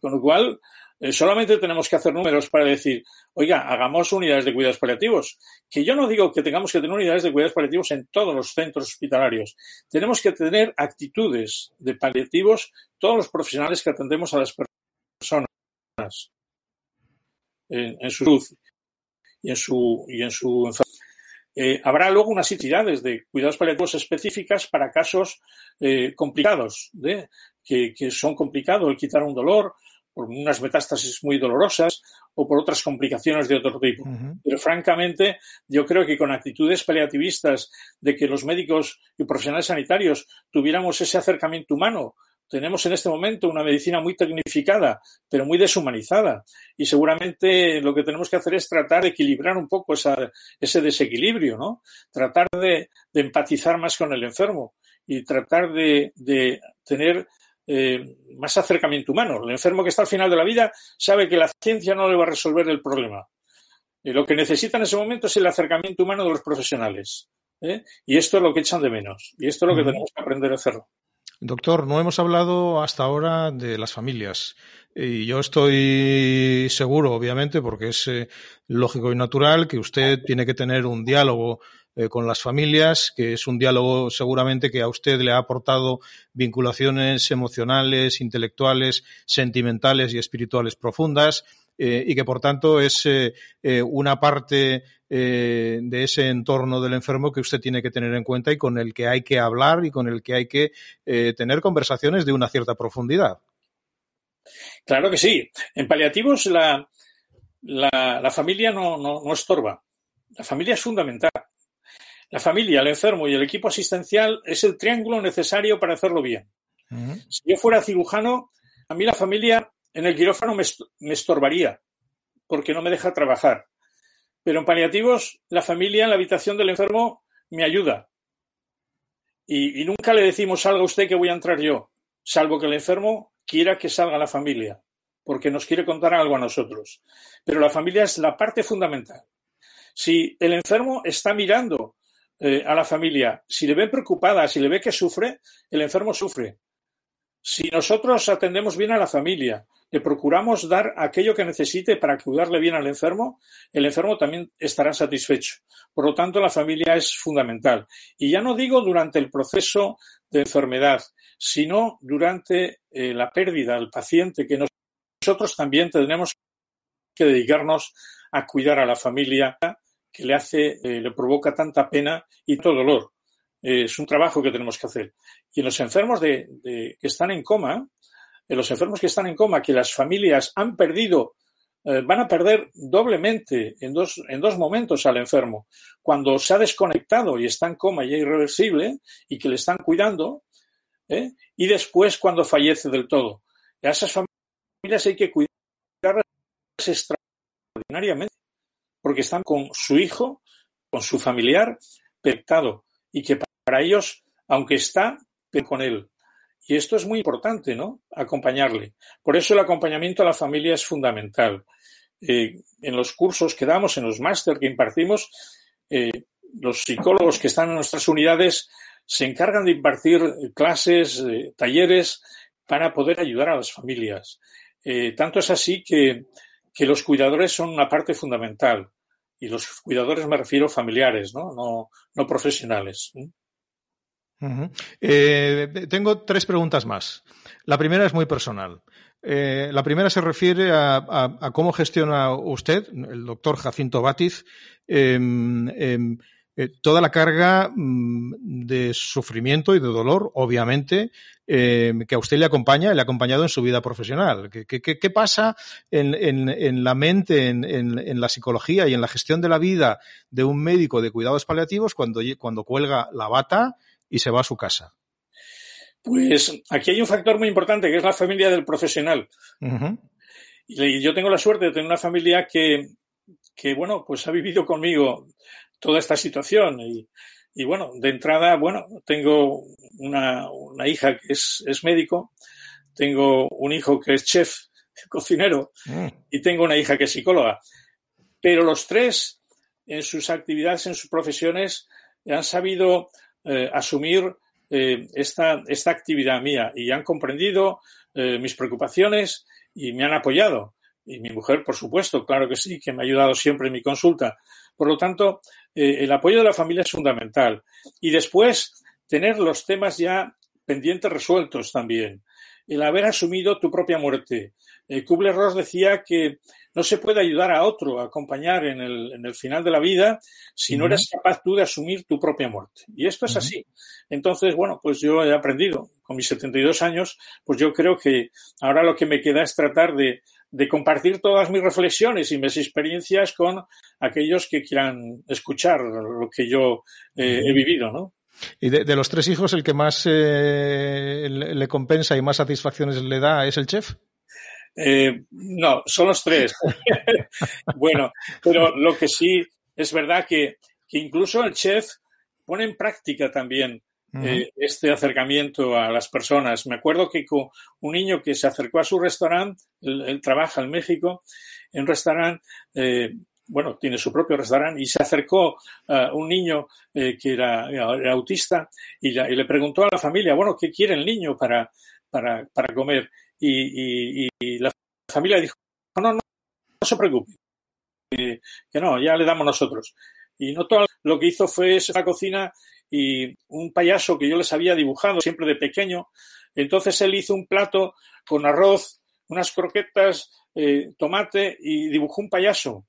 Con lo cual, eh, solamente tenemos que hacer números para decir, oiga, hagamos unidades de cuidados paliativos. Que yo no digo que tengamos que tener unidades de cuidados paliativos en todos los centros hospitalarios. Tenemos que tener actitudes de paliativos todos los profesionales que atendemos a las personas en, su salud y en su, y en su eh, habrá luego unas entidades de cuidados paliativos específicas para casos eh, complicados, de, que, que, son complicados el quitar un dolor por unas metástasis muy dolorosas o por otras complicaciones de otro tipo. Pero francamente, yo creo que con actitudes paliativistas de que los médicos y profesionales sanitarios tuviéramos ese acercamiento humano, tenemos en este momento una medicina muy tecnificada, pero muy deshumanizada. Y seguramente lo que tenemos que hacer es tratar de equilibrar un poco esa, ese desequilibrio, ¿no? Tratar de, de, empatizar más con el enfermo y tratar de, de tener eh, más acercamiento humano. El enfermo que está al final de la vida sabe que la ciencia no le va a resolver el problema. Y lo que necesita en ese momento es el acercamiento humano de los profesionales. ¿eh? Y esto es lo que echan de menos. Y esto es lo que tenemos que aprender a hacerlo. Doctor, no hemos hablado hasta ahora de las familias. Y yo estoy seguro, obviamente, porque es eh, lógico y natural que usted tiene que tener un diálogo eh, con las familias, que es un diálogo seguramente que a usted le ha aportado vinculaciones emocionales, intelectuales, sentimentales y espirituales profundas. Eh, y que por tanto es eh, una parte de ese entorno del enfermo que usted tiene que tener en cuenta y con el que hay que hablar y con el que hay que tener conversaciones de una cierta profundidad. Claro que sí. En paliativos la, la, la familia no, no, no estorba. La familia es fundamental. La familia, el enfermo y el equipo asistencial es el triángulo necesario para hacerlo bien. Si yo fuera cirujano, a mí la familia en el quirófano me, estorbaría porque no me deja trabajar. Pero en paliativos, la familia en la habitación del enfermo me ayuda. Y, nunca le decimos salga usted que voy a entrar yo, salvo que el enfermo quiera que salga la familia, porque nos quiere contar algo a nosotros. Pero la familia es la parte fundamental. Si el enfermo está mirando eh, a la familia, si le ve preocupada, si le ve que sufre, el enfermo sufre. Si nosotros atendemos bien a la familia, le procuramos dar aquello que necesite para cuidarle bien al enfermo, el enfermo también estará satisfecho. Por lo tanto, la familia es fundamental. Y ya no digo durante el proceso de enfermedad, sino durante eh, la pérdida del paciente, que nosotros también tenemos que dedicarnos a cuidar a la familia que le hace, eh, le provoca tanta pena y todo dolor. Eh, es un trabajo que tenemos que hacer. Y en los enfermos de, que están en coma, en los enfermos que están en coma, que las familias han perdido, eh, van a perder doblemente en dos, en dos momentos al enfermo. Cuando se ha desconectado y está en coma y es irreversible y que le están cuidando, y después cuando fallece del todo. A esas familias hay que cuidarlas extraordinariamente porque están con su hijo, con su familiar, pectado, y que para ellos, aunque está, con él. Y esto es muy importante, ¿no? Acompañarle. Por eso el acompañamiento a la familia es fundamental. Eh, en los cursos que damos, en los máster que impartimos, eh, los psicólogos que están en nuestras unidades se encargan de impartir clases, eh, talleres para poder ayudar a las familias. Tanto es así que, que los cuidadores son una parte fundamental y los cuidadores me refiero familiares, no, no profesionales. Eh, tengo tres preguntas más. La primera es muy personal. Eh, la primera se refiere a, cómo gestiona usted, el doctor Jacinto Batiz, eh, eh, toda la carga mm, de sufrimiento y de dolor, obviamente, eh, que a usted le acompaña, le ha acompañado en su vida profesional. ¿Qué, pasa en, la mente, en, la psicología y en la gestión de la vida de un médico de cuidados paliativos cuando cuelga la bata y se va a su casa? Pues aquí hay un factor muy importante que es la familia del profesional. Uh -huh. Y yo tengo la suerte de tener una familia que, que, bueno, pues ha vivido conmigo toda esta situación. Y, y bueno, de entrada, bueno, tengo una, una hija que es, es, médico, tengo un hijo que es chef, cocinero, mm. y tengo una hija que es psicóloga. Pero los tres, en sus actividades, en sus profesiones, han sabido eh, asumir eh, esta, esta actividad mía y han comprendido eh, mis preocupaciones y me han apoyado. Y mi mujer, por supuesto, claro que sí, que me ha ayudado siempre en mi consulta. Por lo tanto, el apoyo de la familia es fundamental. Y después, tener los temas ya pendientes resueltos también. El haber asumido tu propia muerte. Kubler-Ross decía que no se puede ayudar a otro a acompañar en el, en el final de la vida si no eres capaz tú de asumir tu propia muerte. Y esto es así. Entonces, bueno, pues yo he aprendido con mis 72 años, pues yo creo que ahora lo que me queda es tratar de, de compartir todas mis reflexiones y mis experiencias con aquellos que quieran escuchar lo que yo eh, he vivido, ¿no? Y de, de, los tres hijos, el que más eh, le compensa y más satisfacciones le da es el chef. Eh, no, son los tres. bueno, pero lo que sí es verdad que, que, incluso el chef pone en práctica también uh -huh. eh, este acercamiento a las personas. Me acuerdo que con un niño que se acercó a su restaurante, él, él trabaja en México, en un restaurante, eh, bueno, tiene su propio restaurante y se acercó uh, un niño eh, que era, era autista y, la, y, le preguntó a la familia, bueno, ¿qué quiere el niño para, para, para comer? Y, la familia dijo, no, no, no, se preocupe, que, que, no, ya le damos nosotros. Y no todo lo que hizo fue esa cocina y un payaso que yo les había dibujado siempre de pequeño. Entonces él hizo un plato con arroz, unas croquetas, eh, tomate y dibujó un payaso.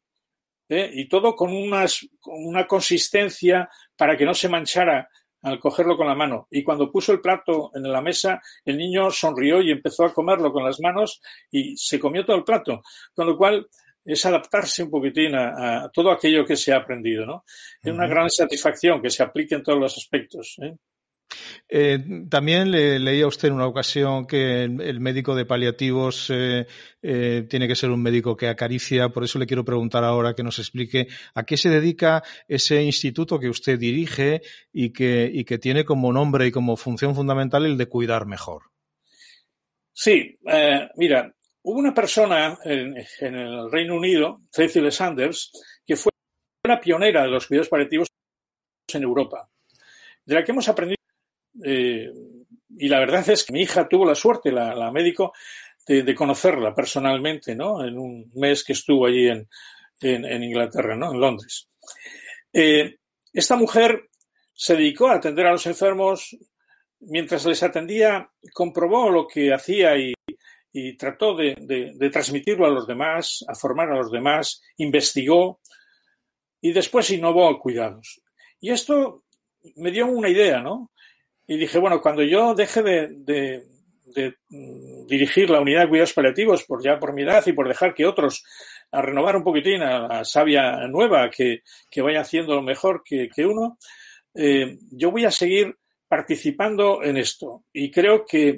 ¿eh? Y todo con, unas, con una consistencia para que no se manchara al cogerlo con la mano. Y cuando puso el plato en la mesa, el niño sonrió y empezó a comerlo con las manos y se comió todo el plato. Con lo cual, es adaptarse un poquitín a, a todo aquello que se ha aprendido, ¿no? Es una gran satisfacción que se aplique en todos los aspectos. ¿eh? Eh, también le, leía usted en una ocasión que el, médico de paliativos eh, eh, tiene que ser un médico que acaricia, por eso le quiero preguntar ahora que nos explique a qué se dedica ese instituto que usted dirige y que, tiene como nombre y como función fundamental el de cuidar mejor. Sí, eh, mira, hubo una persona en, en, el Reino Unido, Cecil Sanders, que fue la pionera de los cuidados paliativos en Europa, de la que hemos aprendido eh, y la verdad es que mi hija tuvo la suerte, la, la médico, de, de, conocerla personalmente, ¿no? En un mes que estuvo allí en, en, en Inglaterra, ¿no? En Londres. Eh, esta mujer se dedicó a atender a los enfermos. Mientras les atendía, comprobó lo que hacía y, y trató de, de, de, transmitirlo a los demás, a formar a los demás, investigó y después innovó cuidados. Y esto me dio una idea, ¿no? Y dije, bueno, cuando yo deje de, de, de, mm, dirigir la unidad de cuidados paliativos, por ya por mi edad y por dejar que otros a renovar un poquitín a la savia nueva que, que vaya haciendo lo mejor que, que uno, eh, yo voy a seguir participando en esto. Y creo que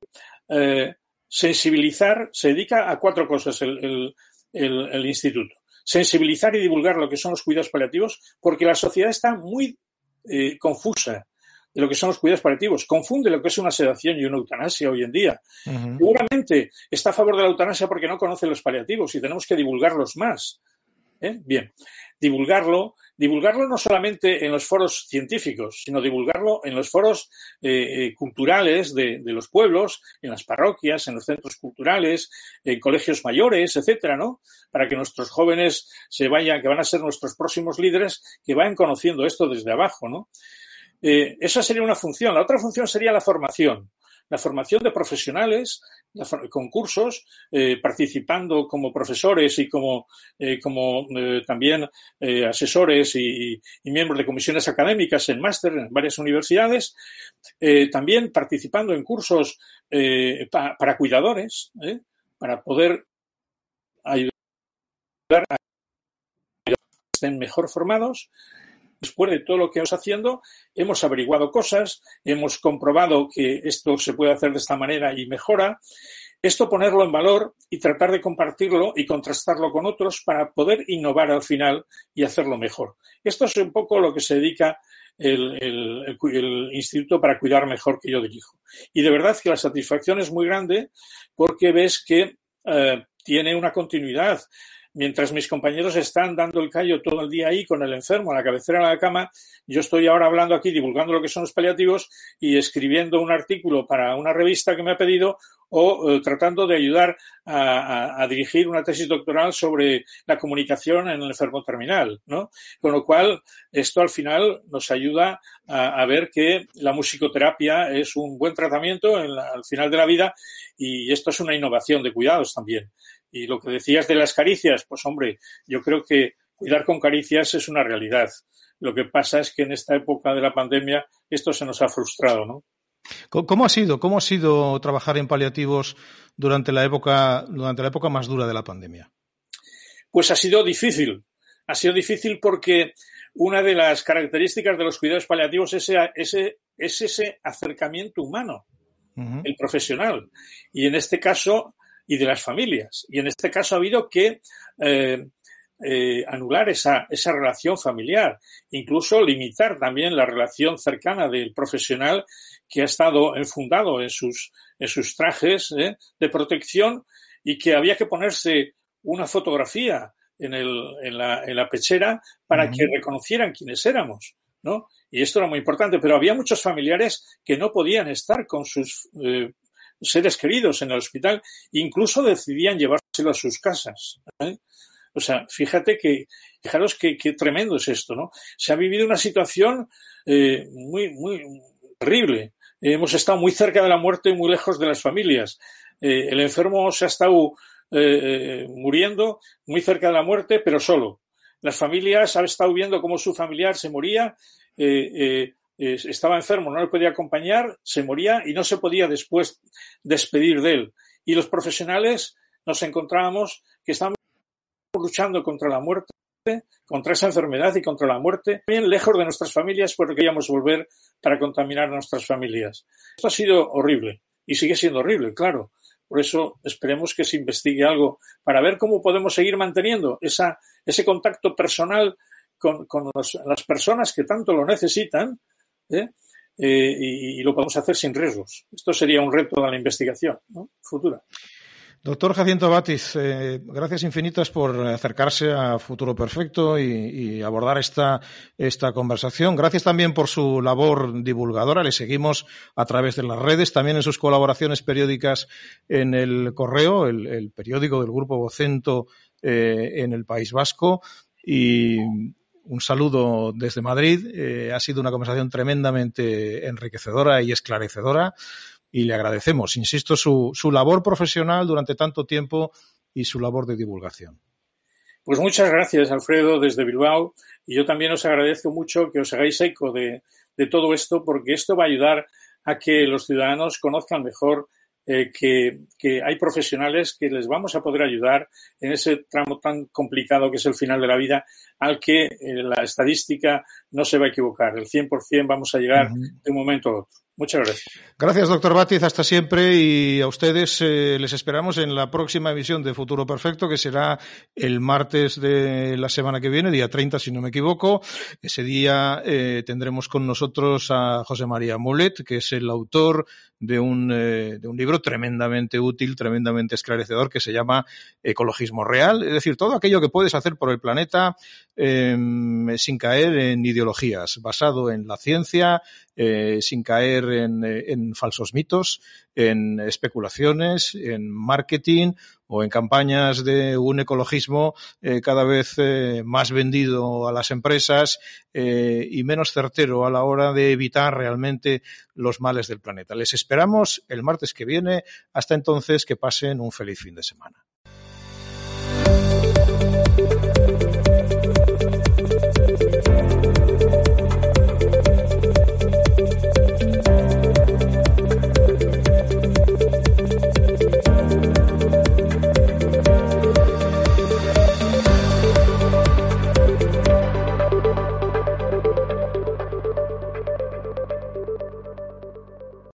eh, sensibilizar se dedica a cuatro cosas el, el, el, el instituto. Sensibilizar y divulgar lo que son los cuidados paliativos, porque la sociedad está muy eh, confusa de lo que son los cuidados paliativos. Confunde lo que es una sedación y una eutanasia hoy en día. Uh -huh. Seguramente está a favor de la eutanasia porque no conoce los paliativos y tenemos que divulgarlos más. ¿Eh? Bien, divulgarlo, divulgarlo no solamente en los foros científicos, sino divulgarlo en los foros eh, eh, culturales de, de, los pueblos, en las parroquias, en los centros culturales, en colegios mayores, etcétera, ¿no? Para que nuestros jóvenes se vayan, que van a ser nuestros próximos líderes, que vayan conociendo esto desde abajo, ¿no? Eh, esa sería una función. La otra función sería la formación. la formación de profesionales, concursos, eh, participando como profesores y como, eh, como eh, también asesores y, miembros de comisiones académicas en máster en varias universidades, también participando en cursos para cuidadores, para poder ayudar a que estén mejor formados después de todo lo que hemos haciendo, hemos averiguado cosas, hemos comprobado que esto se puede hacer de esta manera y mejora. Esto ponerlo en valor y tratar de compartirlo y contrastarlo con otros para poder innovar al final y hacerlo mejor. Esto es un poco lo que se dedica el, instituto para cuidar mejor que yo dirijo. Y de verdad que la satisfacción es muy grande porque ves que eh, tiene una continuidad mientras mis compañeros están dando el callo todo el día ahí con el enfermo a la cabecera de la cama, yo estoy ahora hablando aquí, divulgando lo que son los paliativos y escribiendo un artículo para una revista que me ha pedido o eh, tratando de ayudar a, dirigir una tesis doctoral sobre la comunicación en el enfermo terminal, ¿no? Con lo cual, esto al final nos ayuda a, ver que la musicoterapia es un buen tratamiento al final de la vida y esto es una innovación de cuidados también. Y lo que decías de las caricias, pues hombre, yo creo que cuidar con caricias es una realidad. Lo que pasa es que en esta época de la pandemia esto se nos ha frustrado, ¿no? ¿Cómo ha sido? ¿Cómo ha sido trabajar en paliativos durante la época, durante la época más dura de la pandemia? Pues ha sido difícil. Ha sido difícil porque una de las características de los cuidados paliativos es ese, es ese acercamiento humano, el profesional. Y en este caso, y de las familias. Y en este caso ha habido que eh, eh, anular esa, esa relación familiar, incluso limitar también la relación cercana del profesional que ha estado enfundado en sus, en sus trajes ¿eh? de protección y que había que ponerse una fotografía en, el, en, la, en la pechera para que reconocieran quiénes éramos. ¿no? Y esto era muy importante, pero había muchos familiares que no podían estar con sus seres queridos en el hospital, incluso decidían llevárselo a sus casas. ¿eh? O sea, fíjate que, fijaros qué tremendo es esto, ¿no? Se ha vivido una situación eh, muy, muy terrible. hemos estado muy cerca de la muerte y muy lejos de las familias. Eh, el enfermo se ha estado muriendo muy cerca de la muerte, pero solo. Las familias han estado viendo cómo su familiar se moría estaba enfermo, no le podía acompañar, se moría y no se podía después despedir de él. Y los profesionales nos encontrábamos que estábamos luchando contra la muerte, contra esa enfermedad y contra la muerte, bien lejos de nuestras familias porque queríamos volver para contaminar a nuestras familias. Esto ha sido horrible y sigue siendo horrible, claro. Por eso esperemos que se investigue algo para ver cómo podemos seguir manteniendo esa, ese contacto personal con, las personas que tanto lo necesitan ¿eh? Eh, y, lo podemos hacer sin riesgos. Esto sería un reto de la investigación futura. Doctor Jacinto Batis, eh, gracias infinitas por acercarse a Futuro Perfecto y, abordar esta, esta, conversación. Gracias también por su labor divulgadora. Le seguimos a través de las redes, también en sus colaboraciones periódicas en el Correo, el, periódico del Grupo Vocento en el País Vasco. Y un saludo desde Madrid. Eh, ha sido una conversación tremendamente enriquecedora y esclarecedora y le agradecemos, insisto, su, su labor profesional durante tanto tiempo y su labor de divulgación. Pues muchas gracias, Alfredo, desde Bilbao. Y yo también os agradezco mucho que os hagáis eco de, de todo esto, porque esto va a ayudar a que los ciudadanos conozcan mejor eh, que, hay profesionales que les vamos a poder ayudar en ese tramo tan complicado que es el final de la vida, al que eh, la estadística no se va a equivocar. El 100% vamos a llegar de un momento a otro. Muchas gracias. Gracias, doctor Batiz. Hasta siempre. Y a ustedes eh, les esperamos en la próxima emisión de Futuro Perfecto, que será el martes de la semana que viene, día 30, si no me equivoco. Ese día eh, tendremos con nosotros a José María Mulet, que es el autor de un, eh, de un libro tremendamente útil, tremendamente esclarecedor, que se llama Ecologismo Real. Es decir, todo aquello que puedes hacer por el planeta em, sin caer en ideologías, basado en la ciencia, eh, sin caer en, en, falsos mitos, en especulaciones, en marketing o en campañas de un ecologismo eh, cada vez eh, más vendido a las empresas eh, y menos certero a la hora de evitar realmente los males del planeta. Les esperamos el martes que viene. Hasta entonces, que pasen un feliz fin de semana.